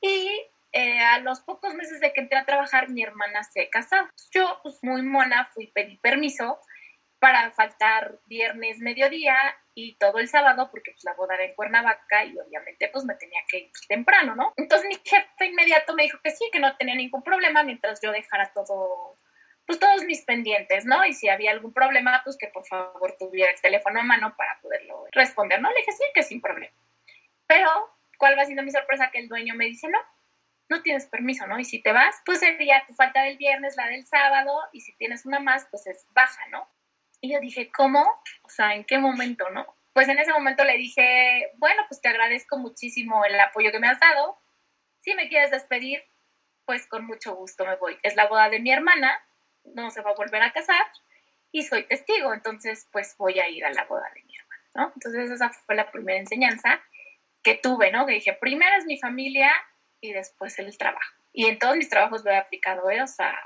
Y eh, a los pocos meses de que entré a trabajar, mi hermana se casó. Yo, pues muy mona, fui pedí permiso para faltar viernes mediodía y todo el sábado porque pues la boda era en Cuernavaca y obviamente pues me tenía que ir temprano, ¿no? Entonces mi jefe inmediato me dijo que sí, que no tenía ningún problema mientras yo dejara todo, pues todos mis pendientes, ¿no? Y si había algún problema, pues que por favor tuviera el teléfono a mano para poderlo responder, ¿no? Le dije sí, que sin problema. Pero, ¿cuál va siendo mi sorpresa? Que el dueño me dice, no, no tienes permiso, ¿no? Y si te vas, pues sería tu falta del viernes, la del sábado, y si tienes una más, pues es baja, ¿no? Y yo dije, ¿cómo? O sea, ¿en qué momento, no? Pues en ese momento le dije, bueno, pues te agradezco muchísimo el apoyo que me has dado. Si me quieres despedir, pues con mucho gusto me voy. Es la boda de mi hermana, no se va a volver a casar y soy testigo, entonces pues voy a ir a la boda de mi hermana, ¿no? Entonces esa fue la primera enseñanza que tuve, ¿no? Que dije, primero es mi familia y después el trabajo. Y en todos mis trabajos lo he aplicado, ¿eh? O sea,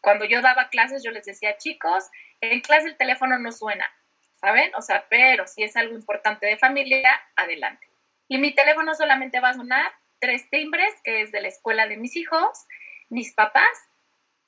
cuando yo daba clases yo les decía, chicos, en clase el teléfono no suena, ¿saben? O sea, pero si es algo importante de familia, adelante. Y mi teléfono solamente va a sonar tres timbres, que es de la escuela de mis hijos, mis papás,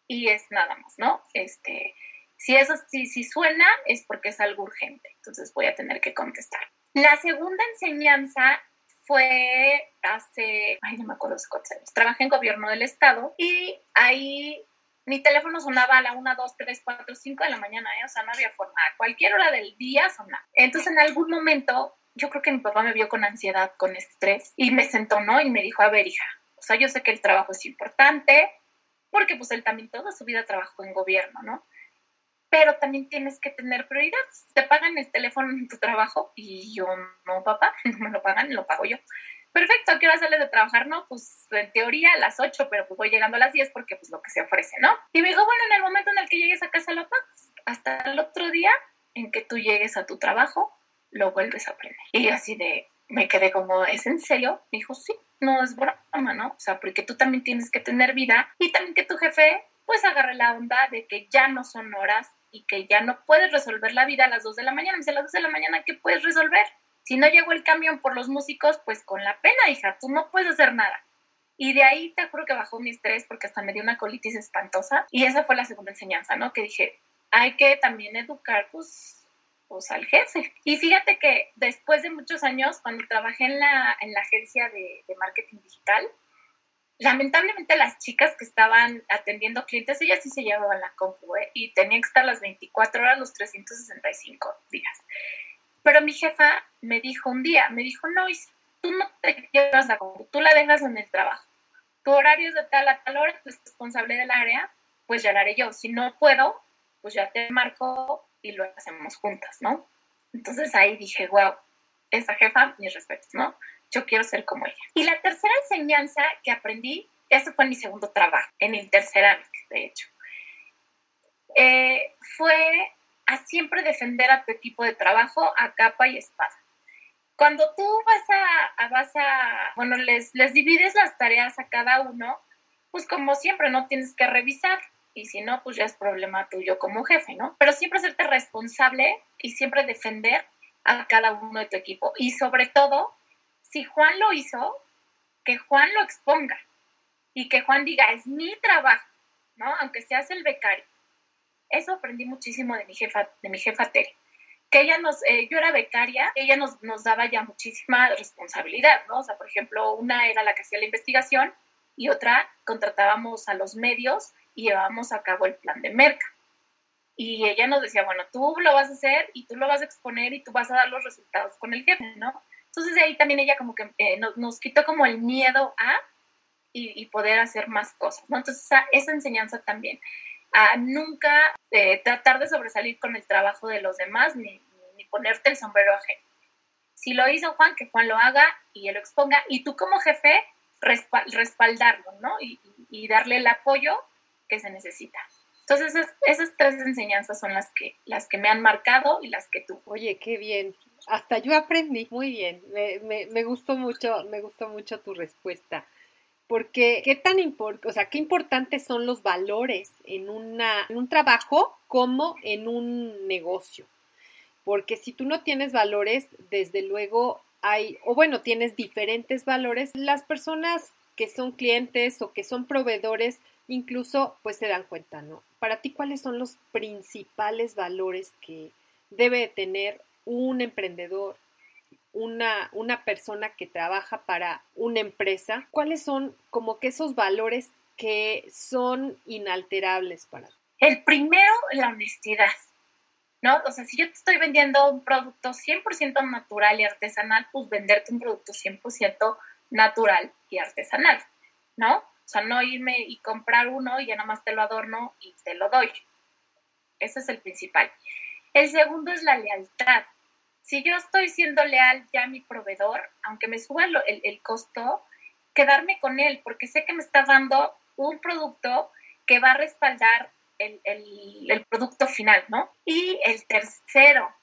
y es nada más, ¿no? Este, si eso si, si suena es porque es algo urgente, entonces voy a tener que contestar. La segunda enseñanza fue hace, ay, no me acuerdo cuántos años, trabajé en gobierno del estado y ahí mi teléfono sonaba a la 1, 2, 3, 4, 5 de la mañana, ¿eh? o sea, no había forma. A cualquier hora del día sonaba. Entonces, en algún momento, yo creo que mi papá me vio con ansiedad, con estrés, y me sentó, ¿no? Y me dijo, a ver, hija, o sea, yo sé que el trabajo es importante, porque pues él también toda su vida trabajó en gobierno, ¿no? Pero también tienes que tener prioridades. Te pagan el teléfono en tu trabajo y yo no, papá, [LAUGHS] no me lo pagan, lo pago yo perfecto, ¿a qué hora sales de trabajar? No, pues en teoría a las 8, pero pues voy llegando a las 10 porque pues lo que se ofrece, ¿no? Y me dijo, bueno, en el momento en el que llegues a casa lo pagas. Hasta el otro día en que tú llegues a tu trabajo, lo vuelves a aprender. Y así de, me quedé como, ¿es en serio? Me dijo, sí, no es broma, ¿no? O sea, porque tú también tienes que tener vida y también que tu jefe pues agarre la onda de que ya no son horas y que ya no puedes resolver la vida a las 2 de la mañana. Me dice, a las 2 de la mañana, ¿qué puedes resolver? Si no llegó el camión por los músicos, pues con la pena, hija, tú no puedes hacer nada. Y de ahí te juro que bajó mi estrés porque hasta me dio una colitis espantosa. Y esa fue la segunda enseñanza, ¿no? Que dije, hay que también educar, pues, pues al jefe. Y fíjate que después de muchos años, cuando trabajé en la, en la agencia de, de marketing digital, lamentablemente las chicas que estaban atendiendo clientes, ellas sí se llevaban la compu, ¿eh? Y tenían que estar las 24 horas, los 365 días. Pero mi jefa me dijo un día, me dijo, no, tú no te llevas la compu, tú la dejas en el trabajo. Tu horario es de tal a tal hora, tú eres responsable del área, pues ya la haré yo. Si no puedo, pues ya te marco y lo hacemos juntas, ¿no? Entonces ahí dije, wow, esa jefa, mis respetos, ¿no? Yo quiero ser como ella. Y la tercera enseñanza que aprendí, eso fue en mi segundo trabajo, en Interceramic, de hecho, eh, fue a siempre defender a tu equipo de trabajo a capa y espada. Cuando tú vas a, vas a bueno, les, les divides las tareas a cada uno, pues como siempre, no tienes que revisar. Y si no, pues ya es problema tuyo como jefe, ¿no? Pero siempre serte responsable y siempre defender a cada uno de tu equipo. Y sobre todo, si Juan lo hizo, que Juan lo exponga y que Juan diga, es mi trabajo, ¿no? Aunque seas el becario eso aprendí muchísimo de mi jefa, de mi jefa Tere. Que ella nos, eh, yo era becaria, ella nos, nos daba ya muchísima responsabilidad, ¿no? O sea, por ejemplo, una era la que hacía la investigación y otra contratábamos a los medios y llevábamos a cabo el plan de merca. Y ella nos decía, bueno, tú lo vas a hacer y tú lo vas a exponer y tú vas a dar los resultados con el jefe, ¿no? Entonces ahí también ella como que eh, nos, nos, quitó como el miedo a y, y, poder hacer más cosas, ¿no? Entonces esa, esa enseñanza también a nunca eh, tratar de sobresalir con el trabajo de los demás ni, ni, ponerte el sombrero ajeno. Si lo hizo Juan, que Juan lo haga y él lo exponga, y tú como jefe respaldarlo, ¿no? Y, y, darle el apoyo que se necesita. Entonces, esas, esas, tres enseñanzas son las que, las que me han marcado y las que tú. Oye, qué bien. Hasta yo aprendí muy bien. Me, me, me gustó mucho, me gustó mucho tu respuesta porque qué tan o sea, qué importantes son los valores en, una, en un trabajo como en un negocio. Porque si tú no tienes valores, desde luego hay, o bueno, tienes diferentes valores, las personas que son clientes o que son proveedores, incluso pues se dan cuenta, ¿no? Para ti, ¿cuáles son los principales valores que debe tener un emprendedor, una, una persona que trabaja para una empresa? ¿Cuáles son como que esos valores que son inalterables para ti? El primero, la honestidad. ¿no? O sea, si yo te estoy vendiendo un producto 100% natural y artesanal, pues venderte un producto 100% natural y artesanal, ¿no? O sea, no irme y comprar uno y ya nada más te lo adorno y te lo doy. Ese es el principal. El segundo es la lealtad. Si yo estoy siendo leal ya a mi proveedor, aunque me suba el, el costo, quedarme con él, porque sé que me está dando un producto que va a respaldar el, el, producto final, ¿no? Y el tercero,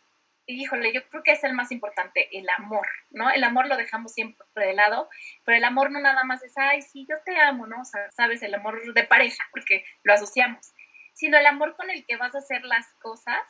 híjole, yo creo que es el más importante, el amor, ¿no? El amor lo dejamos siempre de lado, pero el amor no nada más es, ay, sí, yo te amo, ¿no? O sea, sabes, el amor de pareja, porque lo asociamos, sino el amor con el que vas a hacer las cosas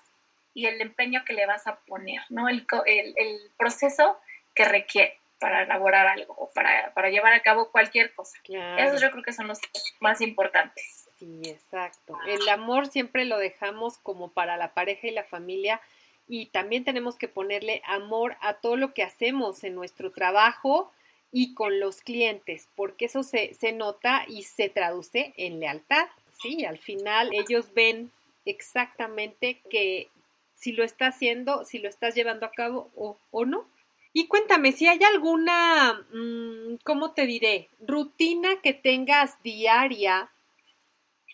y el empeño que le vas a poner, ¿no? El, el, el proceso que requiere para elaborar algo o para, para llevar a cabo cualquier cosa. Esos yo creo que son los más importantes. Sí, exacto. El amor siempre lo dejamos como para la pareja y la familia y también tenemos que ponerle amor a todo lo que hacemos en nuestro trabajo y con los clientes, porque eso se, se nota y se traduce en lealtad. Sí, al final ellos ven exactamente que si lo está haciendo, si lo estás llevando a cabo o, o no. Y cuéntame, si hay alguna, mm, ¿cómo te diré? Rutina que tengas diaria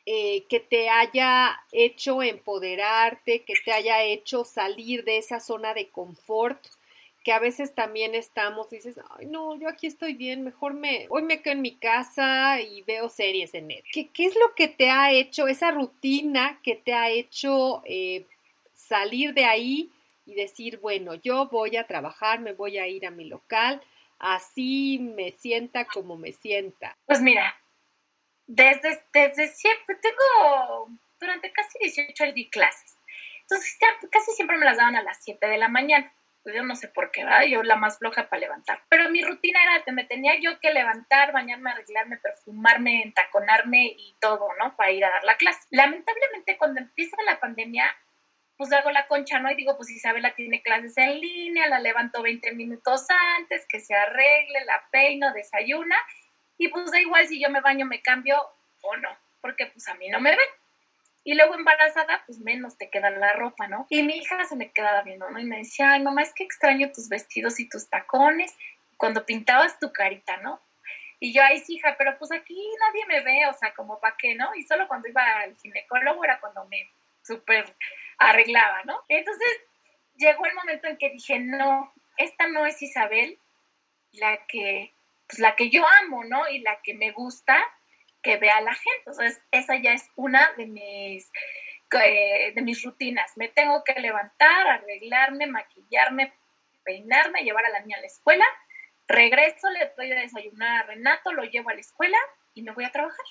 eh, que te haya hecho empoderarte, que te haya hecho salir de esa zona de confort, que a veces también estamos, dices, ay no, yo aquí estoy bien, mejor me, hoy me quedo en mi casa y veo series en él. ¿Qué, ¿Qué, es lo que te ha hecho, esa rutina que te ha hecho eh, salir de ahí? y decir, bueno, yo voy a trabajar, me voy a ir a mi local, así me sienta como me sienta? Pues mira, desde, desde siempre, tengo, durante casi 18 años di clases. Entonces, casi siempre me las daban a las 7 de la mañana. Pues yo no sé por qué, ¿verdad? Yo la más floja para levantar. Pero mi rutina era que me tenía yo que levantar, bañarme, arreglarme, perfumarme, entaconarme y todo, ¿no? Para ir a dar la clase. Lamentablemente, cuando empieza la pandemia, pues hago la concha, ¿no? Y digo, pues Isabela tiene clases en línea, la levanto 20 minutos antes, que se arregle, la peino, desayuna, y pues da igual si yo me baño, me cambio o no, porque pues a mí no me ven. Y luego embarazada, pues menos te queda la ropa, ¿no? Y mi hija se me quedaba viendo, ¿no? Y me decía, ay, mamá, es que extraño tus vestidos y tus tacones, cuando pintabas tu carita, ¿no? Y yo, ay, sí, hija, pero pues aquí nadie me ve, o sea, como para qué, ¿no? Y solo cuando iba al ginecólogo era cuando me súper arreglaba, ¿no? Entonces llegó el momento en que dije, no, esta no es Isabel, la que, pues la que yo amo, ¿no? Y la que me gusta que vea la gente. Entonces, esa ya es una de mis, eh, de mis rutinas. Me tengo que levantar, arreglarme, maquillarme, peinarme, llevar a la niña a la escuela. Regreso, le doy a desayunar a Renato, lo llevo a la escuela y me voy a trabajar.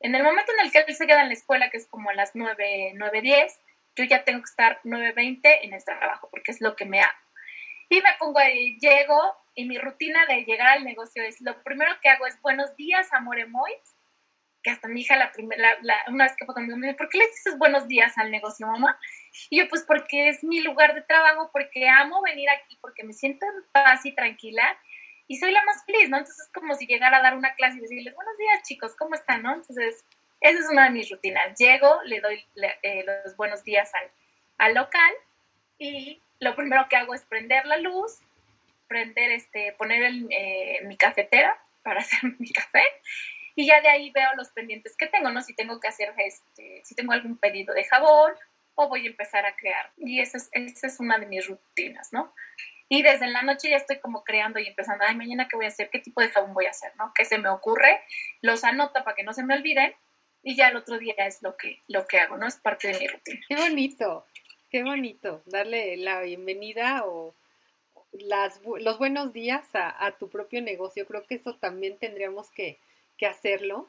En el momento en el que él se queda en la escuela, que es como a las 9, 9, 10, yo ya tengo que estar 9.20 en el trabajo, porque es lo que me hago. Y me pongo ahí, llego, y mi rutina de llegar al negocio es, lo primero que hago es, buenos días, amor emoy, que hasta mi hija la primera, una vez que fue conmigo, me dice, ¿por qué le dices buenos días al negocio, mamá? Y yo, pues porque es mi lugar de trabajo, porque amo venir aquí, porque me siento en paz y tranquila, y soy la más feliz, ¿no? Entonces es como si llegara a dar una clase y decirles, buenos días, chicos, ¿cómo están, no? Entonces, esa es una de mis rutinas. Llego, le doy eh, los buenos días al, local y lo primero que hago es prender la luz, prender, este, poner el, eh, mi cafetera para [LAUGHS] hacer mi café y ya de ahí veo los pendientes que tengo, ¿no? Si tengo que hacer, este, si tengo algún pedido de jabón o voy a empezar a crear. Y esa es, esa es una de mis rutinas, ¿no? Y desde la noche ya estoy como creando y empezando, ay, mañana qué voy a hacer, qué tipo de jabón voy a hacer, ¿no? ¿Qué se me ocurre? Los anoto para que no se me olviden y ya el otro día es lo que, lo que hago, ¿no? Es parte de mi rutina. Qué bonito, qué bonito, darle la bienvenida o las, los buenos días a, tu propio negocio. Creo que eso también tendríamos que, que hacerlo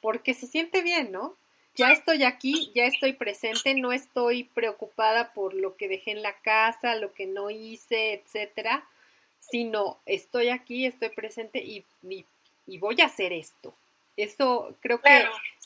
porque se siente bien, ¿no? Ya estoy aquí, ya estoy presente, no estoy preocupada por lo que dejé en la casa, lo que no hice, etcétera, sino estoy aquí, estoy presente y, y y voy a hacer esto. Esto creo que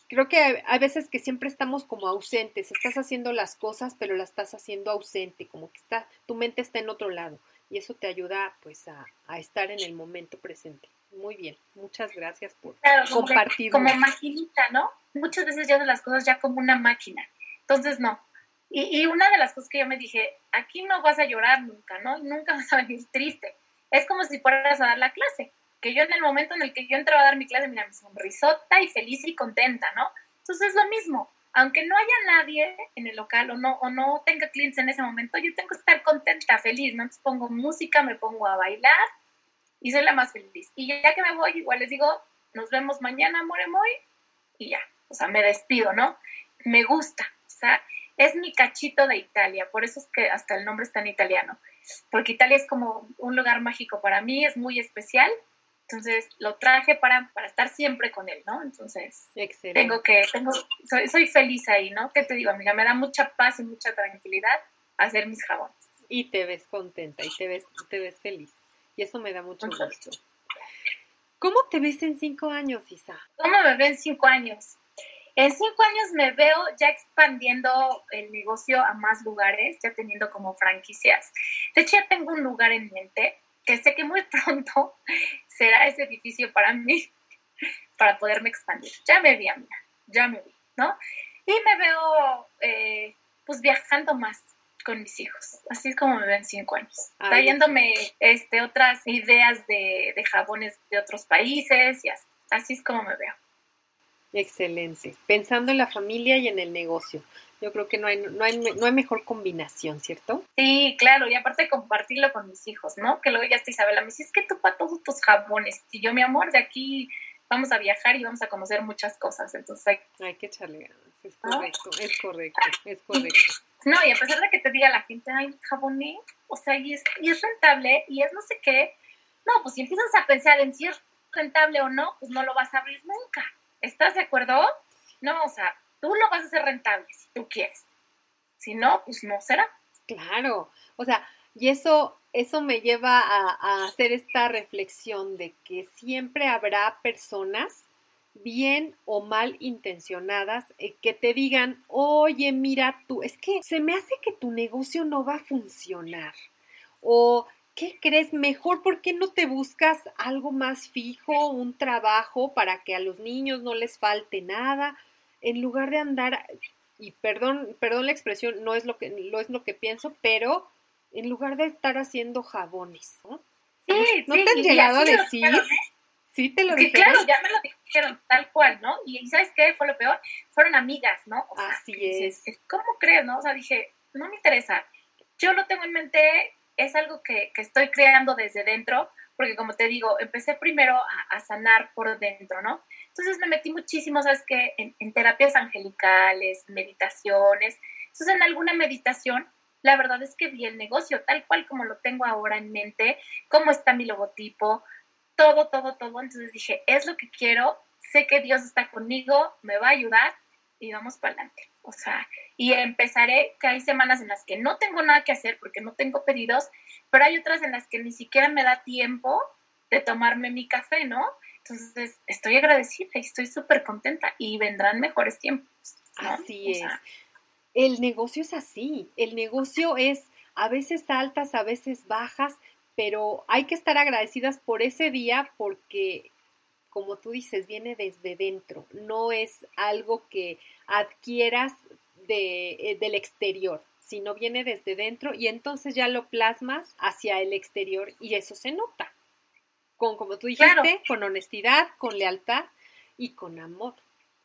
creo que hay veces que siempre estamos como ausentes, estás haciendo las cosas, pero las estás haciendo ausente, como que está, tu mente está en otro lado y eso te ayuda pues a, estar en el momento presente. Muy bien, muchas gracias por compartir. Como, maquinita, ¿no? Muchas veces yo hago las cosas ya como una máquina, entonces no. Y, y una de las cosas que yo me dije, aquí no vas a llorar nunca, ¿no? Nunca [LAUGHS] vas a venir triste. Es como si fueras a dar la clase que yo en el momento en el que yo entraba a dar mi clase, mira, mi sonrisota y feliz y contenta, ¿no? Entonces es lo mismo, aunque no haya nadie en el local o no, o no tenga clientes en ese momento, yo tengo que estar contenta, feliz, ¿no? Entonces pongo música, me pongo a bailar y soy la más feliz. Y ya que me voy, igual les digo, nos vemos mañana, amore muy, y ya, o sea, me despido, ¿no? Me gusta, o sea, es mi cachito de Italia, por eso es que hasta el nombre está en italiano, porque Italia es como un lugar mágico para mí, es muy especial entonces lo traje para, para estar siempre con él, ¿no? Entonces tengo que, tengo, soy, soy feliz ahí, ¿no? ¿Qué te digo, amiga? Me da mucha paz y mucha tranquilidad hacer mis jabones. Y te ves contenta y te ves, te ves feliz. Y eso me da mucho gusto. ¿Cómo te ves en cinco años, Isa? ¿Cómo me veo en cinco años? En cinco años me veo ya expandiendo el negocio a más lugares, ya teniendo como franquicias. De hecho, ya tengo un lugar en mente que sé que muy [LAUGHS] pronto será ese edificio para mí, para poderme expandir. Ya me vi, amiga, ya me vi, ¿no? Y me veo, eh, pues, viajando más con mis hijos, así es como me ven cinco años, trayéndome este, otras ideas de, de jabones de otros países y así, así es como me veo. Excelente. Pensando en la familia y en el negocio. Yo creo que no hay, no hay, no hay mejor combinación, ¿cierto? Sí, claro, y aparte compartirlo con mis hijos, ¿no? Que luego ya está Isabela, me dice, es que tú para todos tus jabones, y yo, mi amor, de aquí vamos a viajar y vamos a conocer muchas cosas, entonces hay, hay que echarle ganas, es correcto, es correcto, es correcto. No, y a pesar de que te diga la gente, ay, jaboné, o sea, y es, y es rentable, y es no sé qué, no, pues si empiezas a pensar en si es rentable o no, pues no lo vas a abrir nunca. ¿Estás de acuerdo? No, o sea, tú lo vas a hacer rentable si tú quieres. Si no, pues no será. Claro, o sea, y eso, eso me lleva a, hacer esta reflexión de que siempre habrá personas bien o mal intencionadas eh, que te digan, oye, mira tú, es que se me hace que tu negocio no va a funcionar. O, ¿qué crees? Mejor, ¿por qué no te buscas algo más fijo, un trabajo para que a los niños no les falte nada? En lugar de andar, y perdón, perdón la expresión, no es lo que, no es lo que pienso, pero en lugar de estar haciendo jabones, ¿no? Sí, ¿No te han llegado a decir? ¿eh? Sí, te lo sí, claro, ya me lo dijeron, tal cual, ¿no? Y ¿sabes qué fue lo peor? Fueron amigas, ¿no? Así es. ¿Cómo crees, no? O sea, dije, no me interesa. Yo lo tengo en mente, es algo que, que estoy creando desde dentro, porque como te digo, empecé primero a, a sanar por dentro, ¿no? Entonces me metí muchísimo, ¿sabes qué? En, terapias angelicales, meditaciones. Entonces en alguna meditación, la verdad es que vi el negocio tal cual como lo tengo ahora en mente, cómo está mi logotipo, todo, todo, todo. Entonces dije, es lo que quiero, sé que Dios está conmigo, me va a ayudar y vamos para adelante. O sea, y empezaré, que hay semanas en las que no tengo nada que hacer porque no tengo pedidos, pero hay otras en las que ni siquiera me da tiempo de tomarme mi café, ¿no? Entonces, estoy agradecida y estoy súper contenta y vendrán mejores tiempos. Así es. el negocio es así. El negocio es a veces altas, a veces bajas, pero hay que estar agradecidas por ese día porque, como tú dices, viene desde dentro. No es algo que adquieras de, eh, del exterior, sino viene desde dentro y entonces ya lo plasmas hacia el exterior y eso se nota con, como tú dijiste, con honestidad, con lealtad y con amor.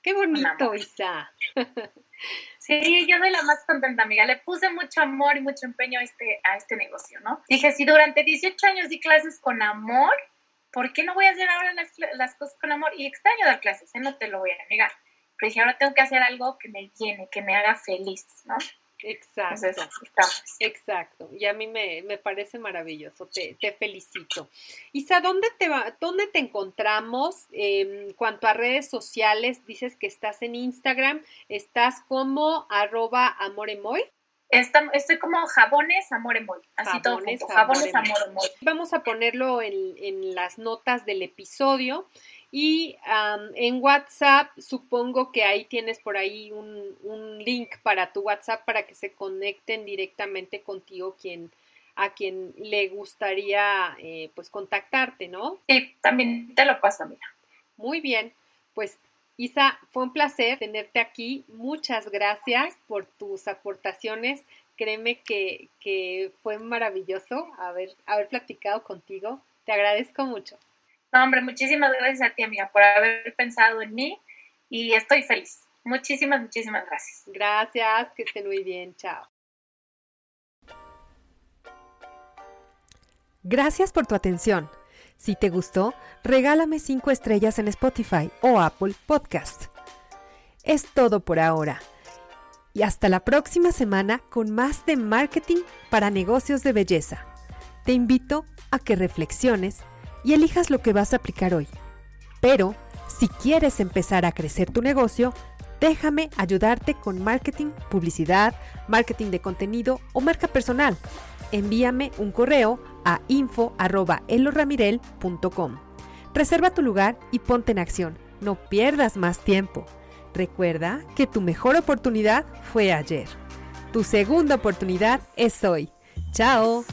Qué bonito, Isa. Sí, yo soy la más contenta, amiga. Le puse mucho amor y mucho empeño a este, a este negocio, ¿no? Dije, si durante 18 años di clases con amor, ¿por qué no voy a hacer ahora las, las cosas con amor? Y extraño dar clases, ¿eh? no te lo voy a negar. Pero dije, ahora tengo que hacer algo que me llene, que me haga feliz, ¿no? Exacto. exacto. Y a mí me, parece maravilloso. Te, te, felicito. Isa, ¿dónde te, va, dónde te encontramos en cuanto a redes sociales? Dices que estás en Instagram. ¿Estás como arroba amoremoy? estoy como jabones amoremoy. Así todo Jabones amoremoy. Vamos a ponerlo en, en las notas del episodio Y en WhatsApp, supongo que ahí tienes por ahí un, link para tu WhatsApp para que se conecten directamente contigo quien, a quien le gustaría eh, pues contactarte, ¿no? Sí, también te lo paso, mira. Muy bien, pues Isa, fue un placer tenerte aquí. Muchas gracias por tus aportaciones. Créeme que, que fue maravilloso haber, haber platicado contigo. Te agradezco mucho. No, hombre, muchísimas gracias a ti, amiga, por haber pensado en mí y estoy feliz. Muchísimas, muchísimas gracias. Gracias, que estén muy bien. Chao. Gracias por tu atención. Si te gustó, regálame 5 estrellas en Spotify o Apple Podcast. Es todo por ahora. Y hasta la próxima semana con más de marketing para negocios de belleza. Te invito a que reflexiones y elijas lo que vas a aplicar hoy. Pero, si quieres empezar a crecer tu negocio, déjame ayudarte con marketing, publicidad, marketing de contenido o marca personal envíame un correo a info.eloramirel.com. Reserva tu lugar y ponte en acción. No pierdas más tiempo. Recuerda que tu mejor oportunidad fue ayer. Tu segunda oportunidad es hoy. ¡Chao!